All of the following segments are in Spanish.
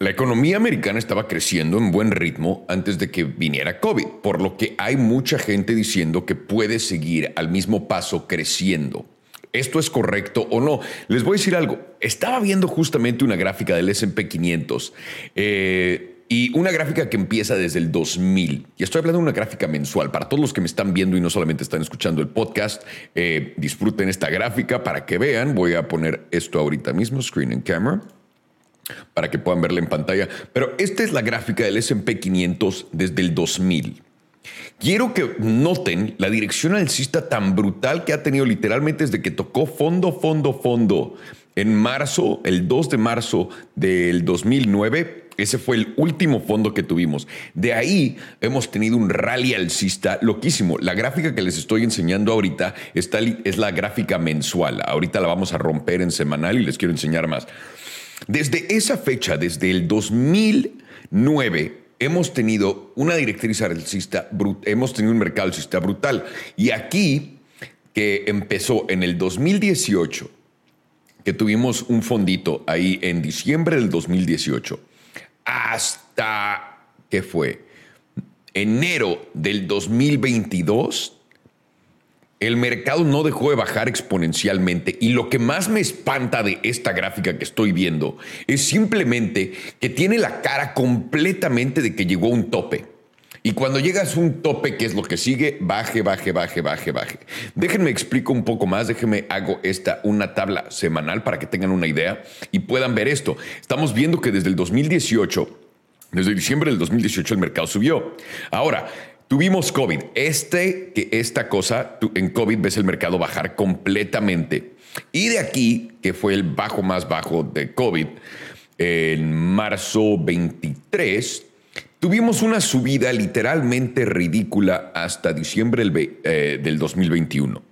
La economía americana estaba creciendo en buen ritmo antes de que viniera COVID, por lo que hay mucha gente diciendo que puede seguir al mismo paso creciendo. ¿Esto es correcto o no? Les voy a decir algo. Estaba viendo justamente una gráfica del SP 500 eh, y una gráfica que empieza desde el 2000. Y estoy hablando de una gráfica mensual. Para todos los que me están viendo y no solamente están escuchando el podcast, eh, disfruten esta gráfica para que vean. Voy a poner esto ahorita mismo, screen and camera para que puedan verla en pantalla. Pero esta es la gráfica del SP 500 desde el 2000. Quiero que noten la dirección alcista tan brutal que ha tenido literalmente desde que tocó fondo, fondo, fondo en marzo, el 2 de marzo del 2009. Ese fue el último fondo que tuvimos. De ahí hemos tenido un rally alcista loquísimo. La gráfica que les estoy enseñando ahorita está, es la gráfica mensual. Ahorita la vamos a romper en semanal y les quiero enseñar más. Desde esa fecha, desde el 2009, hemos tenido una directriz alcista, hemos tenido un mercado alcista brutal. Y aquí, que empezó en el 2018, que tuvimos un fondito ahí en diciembre del 2018, hasta, ¿qué fue? Enero del 2022, el mercado no dejó de bajar exponencialmente y lo que más me espanta de esta gráfica que estoy viendo es simplemente que tiene la cara completamente de que llegó a un tope. Y cuando llegas a un tope, ¿qué es lo que sigue? Baje, baje, baje, baje, baje. Déjenme explico un poco más, déjenme hago esta una tabla semanal para que tengan una idea y puedan ver esto. Estamos viendo que desde el 2018 desde diciembre del 2018 el mercado subió. Ahora, Tuvimos COVID. Este, que esta cosa, en COVID ves el mercado bajar completamente. Y de aquí, que fue el bajo más bajo de COVID, en marzo 23, tuvimos una subida literalmente ridícula hasta diciembre del 2021. Eh,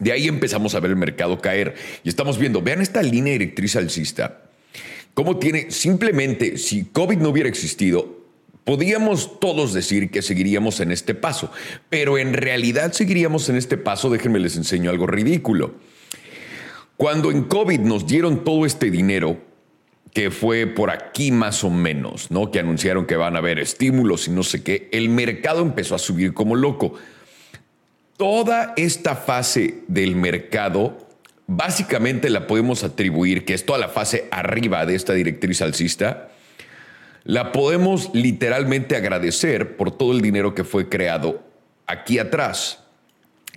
de ahí empezamos a ver el mercado caer y estamos viendo, vean esta línea directriz alcista, cómo tiene, simplemente, si COVID no hubiera existido, Podíamos todos decir que seguiríamos en este paso, pero en realidad seguiríamos en este paso, déjenme les enseño algo ridículo. Cuando en COVID nos dieron todo este dinero, que fue por aquí más o menos, ¿no? Que anunciaron que van a haber estímulos y no sé qué, el mercado empezó a subir como loco. Toda esta fase del mercado básicamente la podemos atribuir, que es toda la fase arriba de esta directriz alcista, la podemos literalmente agradecer por todo el dinero que fue creado aquí atrás,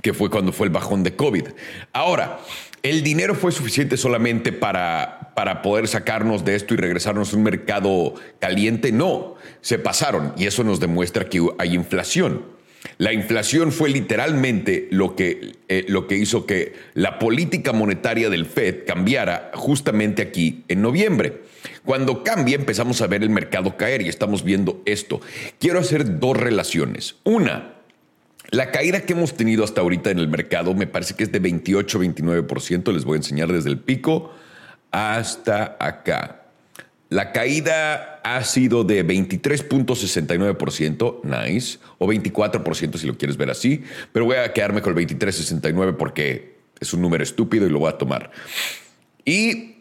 que fue cuando fue el bajón de COVID. Ahora, ¿el dinero fue suficiente solamente para, para poder sacarnos de esto y regresarnos a un mercado caliente? No, se pasaron y eso nos demuestra que hay inflación. La inflación fue literalmente lo que, eh, lo que hizo que la política monetaria del Fed cambiara justamente aquí en noviembre. Cuando cambia empezamos a ver el mercado caer y estamos viendo esto. Quiero hacer dos relaciones. Una, la caída que hemos tenido hasta ahorita en el mercado me parece que es de 28-29%. Les voy a enseñar desde el pico hasta acá. La caída ha sido de 23.69%, nice, o 24% si lo quieres ver así, pero voy a quedarme con el 23.69 porque es un número estúpido y lo voy a tomar. Y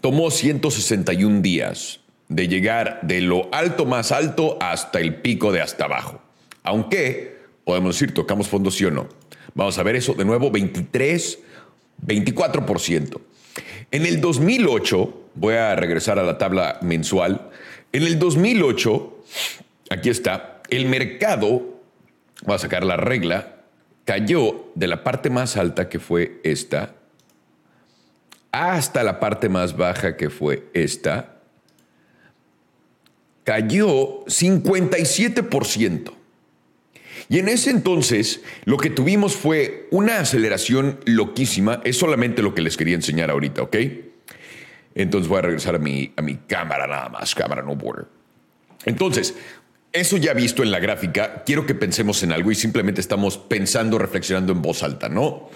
tomó 161 días de llegar de lo alto más alto hasta el pico de hasta abajo. Aunque, podemos decir, tocamos fondo sí o no. Vamos a ver eso de nuevo, 23, 24%. En el 2008, voy a regresar a la tabla mensual, en el 2008, aquí está, el mercado, voy a sacar la regla, cayó de la parte más alta que fue esta, hasta la parte más baja que fue esta, cayó 57%. Y en ese entonces lo que tuvimos fue una aceleración loquísima. Es solamente lo que les quería enseñar ahorita, ¿ok? Entonces voy a regresar a mi, a mi cámara nada más, cámara no border. Entonces, eso ya visto en la gráfica, quiero que pensemos en algo y simplemente estamos pensando, reflexionando en voz alta, ¿no?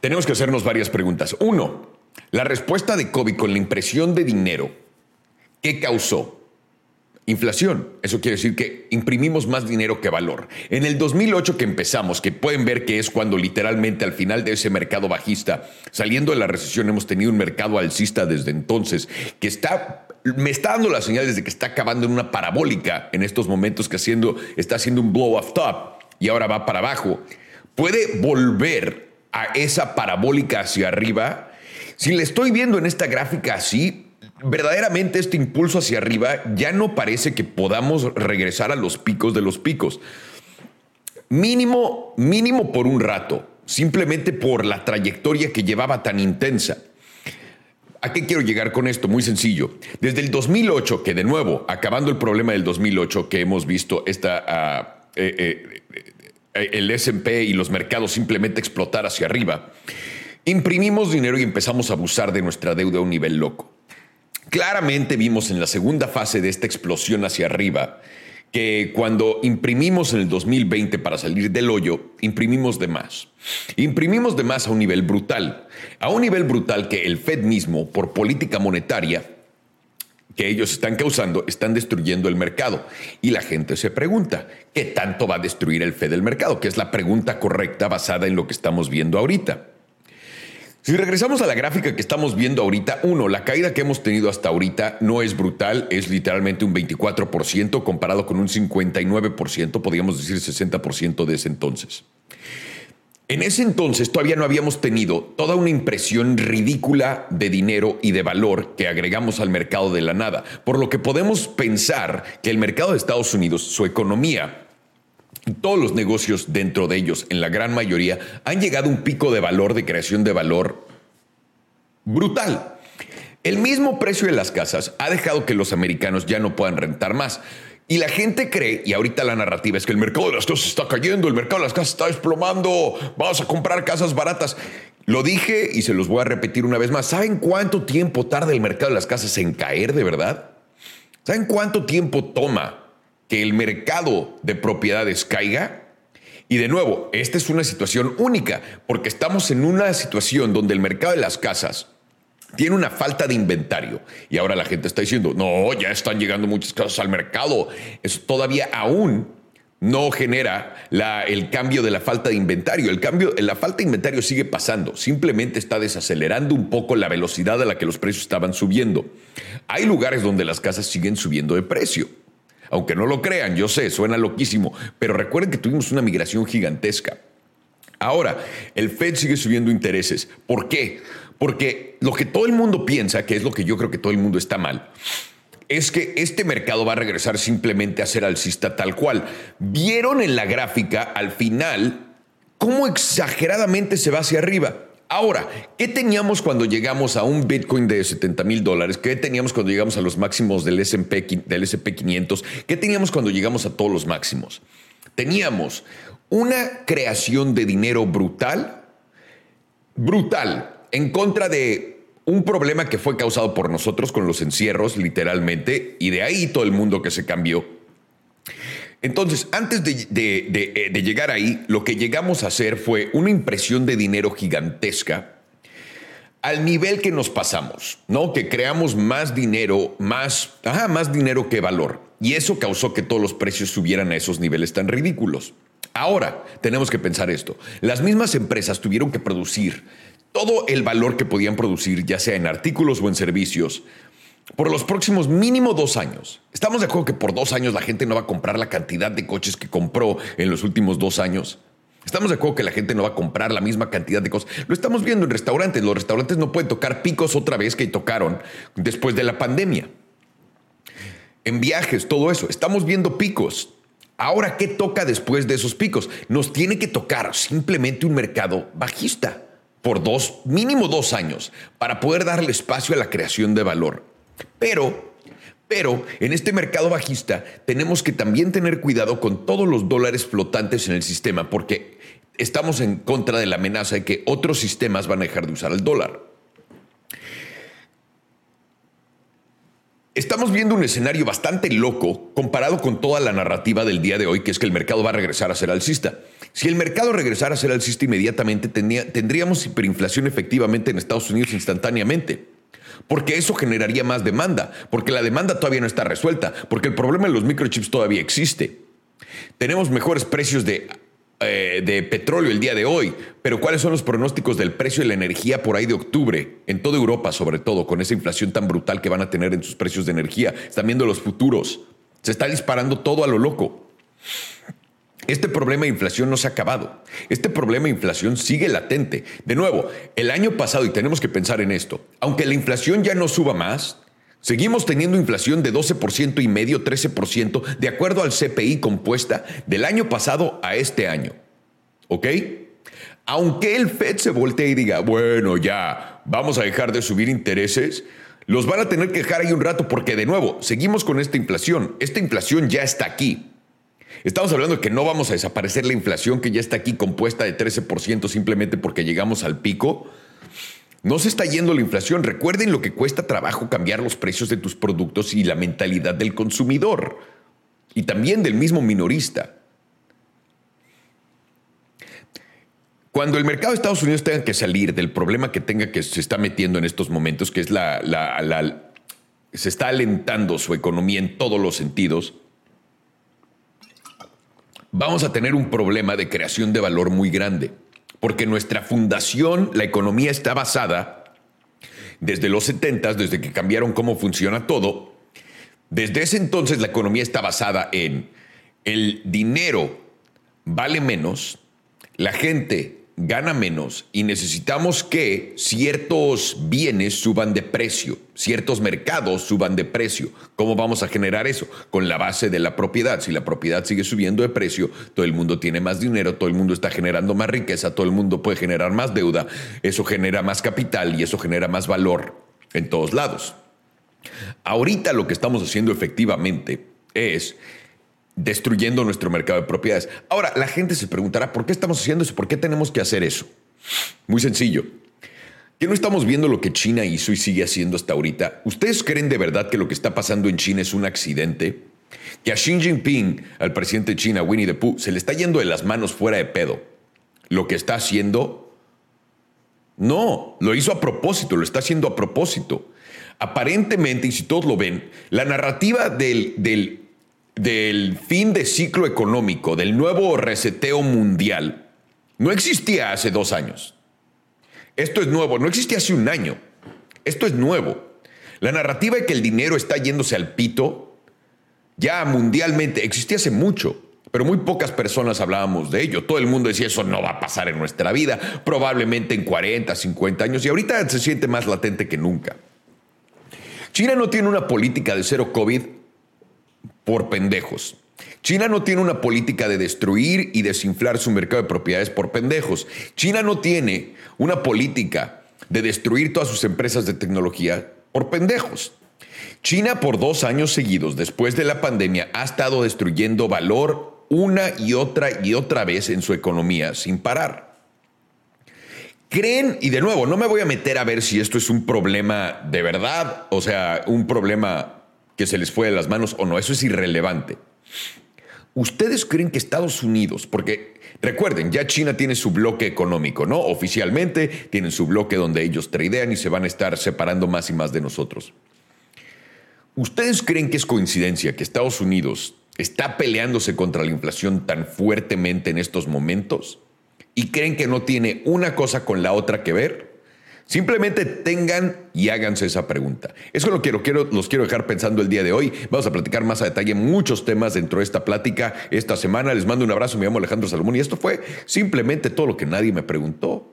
tenemos que hacernos varias preguntas. Uno, la respuesta de COVID con la impresión de dinero, ¿qué causó? Inflación. Eso quiere decir que imprimimos más dinero que valor. En el 2008 que empezamos, que pueden ver que es cuando literalmente al final de ese mercado bajista, saliendo de la recesión, hemos tenido un mercado alcista desde entonces, que está me está dando la señal desde que está acabando en una parabólica en estos momentos que haciendo, está haciendo un blow off top y ahora va para abajo. Puede volver a esa parabólica hacia arriba. Si le estoy viendo en esta gráfica así, verdaderamente este impulso hacia arriba ya no parece que podamos regresar a los picos de los picos. Mínimo, mínimo por un rato, simplemente por la trayectoria que llevaba tan intensa. ¿A qué quiero llegar con esto? Muy sencillo. Desde el 2008, que de nuevo, acabando el problema del 2008, que hemos visto esta, ah, eh, eh, el SP y los mercados simplemente explotar hacia arriba, imprimimos dinero y empezamos a abusar de nuestra deuda a un nivel loco. Claramente vimos en la segunda fase de esta explosión hacia arriba que cuando imprimimos en el 2020 para salir del hoyo, imprimimos de más. Imprimimos de más a un nivel brutal, a un nivel brutal que el Fed mismo, por política monetaria que ellos están causando, están destruyendo el mercado. Y la gente se pregunta, ¿qué tanto va a destruir el Fed el mercado? Que es la pregunta correcta basada en lo que estamos viendo ahorita. Si regresamos a la gráfica que estamos viendo ahorita, uno, la caída que hemos tenido hasta ahorita no es brutal, es literalmente un 24% comparado con un 59%, podríamos decir 60% de ese entonces. En ese entonces todavía no habíamos tenido toda una impresión ridícula de dinero y de valor que agregamos al mercado de la nada, por lo que podemos pensar que el mercado de Estados Unidos, su economía, todos los negocios dentro de ellos, en la gran mayoría, han llegado a un pico de valor, de creación de valor brutal. El mismo precio de las casas ha dejado que los americanos ya no puedan rentar más. Y la gente cree, y ahorita la narrativa es que el mercado de las casas está cayendo, el mercado de las casas está desplomando, vamos a comprar casas baratas. Lo dije y se los voy a repetir una vez más. ¿Saben cuánto tiempo tarda el mercado de las casas en caer de verdad? ¿Saben cuánto tiempo toma que el mercado de propiedades caiga. Y de nuevo, esta es una situación única, porque estamos en una situación donde el mercado de las casas tiene una falta de inventario. Y ahora la gente está diciendo, no, ya están llegando muchas casas al mercado. Eso todavía aún no genera la, el cambio de la falta de inventario. El cambio, la falta de inventario sigue pasando, simplemente está desacelerando un poco la velocidad a la que los precios estaban subiendo. Hay lugares donde las casas siguen subiendo de precio. Aunque no lo crean, yo sé, suena loquísimo, pero recuerden que tuvimos una migración gigantesca. Ahora, el Fed sigue subiendo intereses. ¿Por qué? Porque lo que todo el mundo piensa, que es lo que yo creo que todo el mundo está mal, es que este mercado va a regresar simplemente a ser alcista tal cual. Vieron en la gráfica al final cómo exageradamente se va hacia arriba. Ahora, ¿qué teníamos cuando llegamos a un Bitcoin de 70 mil dólares? ¿Qué teníamos cuando llegamos a los máximos del SP, del SP 500? ¿Qué teníamos cuando llegamos a todos los máximos? Teníamos una creación de dinero brutal, brutal, en contra de un problema que fue causado por nosotros con los encierros, literalmente, y de ahí todo el mundo que se cambió. Entonces, antes eh, de, llegar ahí, lo que llegamos a hacer fue una impresión de dinero gigantesca al nivel que nos pasamos, ¿no? Que creamos más dinero, más, más dinero que valor. Y eso causó que todos los precios subieran a esos niveles tan ridículos. Ahora, tenemos que pensar esto. Las mismas empresas tuvieron que producir todo el valor que podían producir, ya sea en artículos o en servicios, por los próximos mínimo dos años. Estamos de acuerdo que por dos años la gente no va a comprar la cantidad de coches que compró en los últimos dos años. Estamos de acuerdo que la gente no va a comprar la misma cantidad de cosas. Lo estamos viendo en restaurantes. Los restaurantes no pueden tocar picos otra vez que tocaron después de la pandemia. En viajes, todo eso. Estamos viendo picos. Ahora, ¿qué toca después de esos picos? Nos tiene que tocar simplemente un mercado bajista por dos, mínimo dos años, para poder darle espacio a la creación de valor. Pero, pero en este mercado bajista tenemos que también tener cuidado con todos los dólares flotantes en el sistema, porque estamos en contra de la amenaza de que otros sistemas van a dejar de usar el dólar. Estamos viendo un escenario bastante loco comparado con toda la narrativa del día de hoy, que es que el mercado va a regresar a ser alcista. Si el mercado regresara a ser alcista inmediatamente, tendríamos hiperinflación efectivamente en Estados Unidos instantáneamente. Porque eso generaría más demanda, porque la demanda todavía no está resuelta, porque el problema de los microchips todavía existe. Tenemos mejores precios de, eh, de, petróleo el día de hoy, pero ¿cuáles son los pronósticos del precio de la energía por ahí de octubre? En toda Europa, sobre todo, con esa inflación tan brutal que van a tener en sus precios de energía. Están viendo los futuros. Se está disparando todo a lo loco. Este problema de inflación no se ha acabado. Este problema de inflación sigue latente. De nuevo, el año pasado, y tenemos que pensar en esto, aunque la inflación ya no suba más, seguimos teniendo inflación de 12% y medio, 13%, de acuerdo al CPI compuesta del año pasado a este año. ¿Ok? Aunque el Fed se voltee y diga, bueno, ya, vamos a dejar de subir intereses, los van a tener que dejar ahí un rato porque, de nuevo, seguimos con esta inflación. Esta inflación ya está aquí. Estamos hablando de que no vamos a desaparecer la inflación que ya está aquí compuesta de 13% simplemente porque llegamos al pico. No se está yendo la inflación. Recuerden lo que cuesta trabajo cambiar los precios de tus productos y la mentalidad del consumidor y también del mismo minorista. Cuando el mercado de Estados Unidos tenga que salir del problema que tenga que se está metiendo en estos momentos, que es la, la se está alentando su economía en todos los sentidos, vamos a tener un problema de creación de valor muy grande, porque nuestra fundación, la economía está basada desde los 70, desde que cambiaron cómo funciona todo, desde ese entonces la economía está basada en el dinero vale menos, la gente gana menos y necesitamos que ciertos bienes suban de precio, ciertos mercados suban de precio. ¿Cómo vamos a generar eso? Con la base de la propiedad. Si la propiedad sigue subiendo de precio, todo el mundo tiene más dinero, todo el mundo está generando más riqueza, todo el mundo puede generar más deuda, eso genera más capital y eso genera más valor en todos lados. Ahorita lo que estamos haciendo efectivamente es destruyendo nuestro mercado de propiedades. Ahora, la gente se preguntará, ¿por qué estamos haciendo eso? ¿Por qué tenemos que hacer eso? Muy sencillo. ¿Que no estamos viendo lo que China hizo y sigue haciendo hasta ahorita? ¿Ustedes creen de verdad que lo que está pasando en China es un accidente? ¿Que a Xi Jinping, al presidente de China, Winnie the Pooh, se le está yendo de las manos fuera de pedo? ¿Lo que está haciendo? No, lo hizo a propósito, lo está haciendo a propósito. Aparentemente, y si todos lo ven, la narrativa del, del del fin de ciclo económico, del nuevo reseteo mundial, no existía hace dos años. Esto es nuevo, no existía hace un año. Esto es nuevo. La narrativa de que el dinero está yéndose al pito, ya mundialmente, existía hace mucho, pero muy pocas personas hablábamos de ello. Todo el mundo decía, eso no va a pasar en nuestra vida, probablemente en 40, 50 años, y ahorita se siente más latente que nunca. China no tiene una política de cero COVID por pendejos. China no tiene una política de destruir y desinflar su mercado de propiedades por pendejos. China no tiene una política de destruir todas sus empresas de tecnología por pendejos. China por dos años seguidos después de la pandemia ha estado destruyendo valor una y otra y otra vez en su economía sin parar. Creen, y de nuevo, no me voy a meter a ver si esto es un problema de verdad, o sea, un problema que se les fue de las manos o no, eso es irrelevante. ¿Ustedes creen que Estados Unidos, porque recuerden, ya China tiene su bloque económico, ¿no? Oficialmente tienen su bloque donde ellos tradean y se van a estar separando más y más de nosotros. ¿Ustedes creen que es coincidencia que Estados Unidos está peleándose contra la inflación tan fuertemente en estos momentos? ¿Y creen que no tiene una cosa con la otra que ver? Simplemente tengan y háganse esa pregunta. Eso lo quiero, quiero, los quiero dejar pensando el día de hoy. Vamos a platicar más a detalle muchos temas dentro de esta plática esta semana. Les mando un abrazo, me llamo Alejandro Salomón y esto fue simplemente todo lo que nadie me preguntó.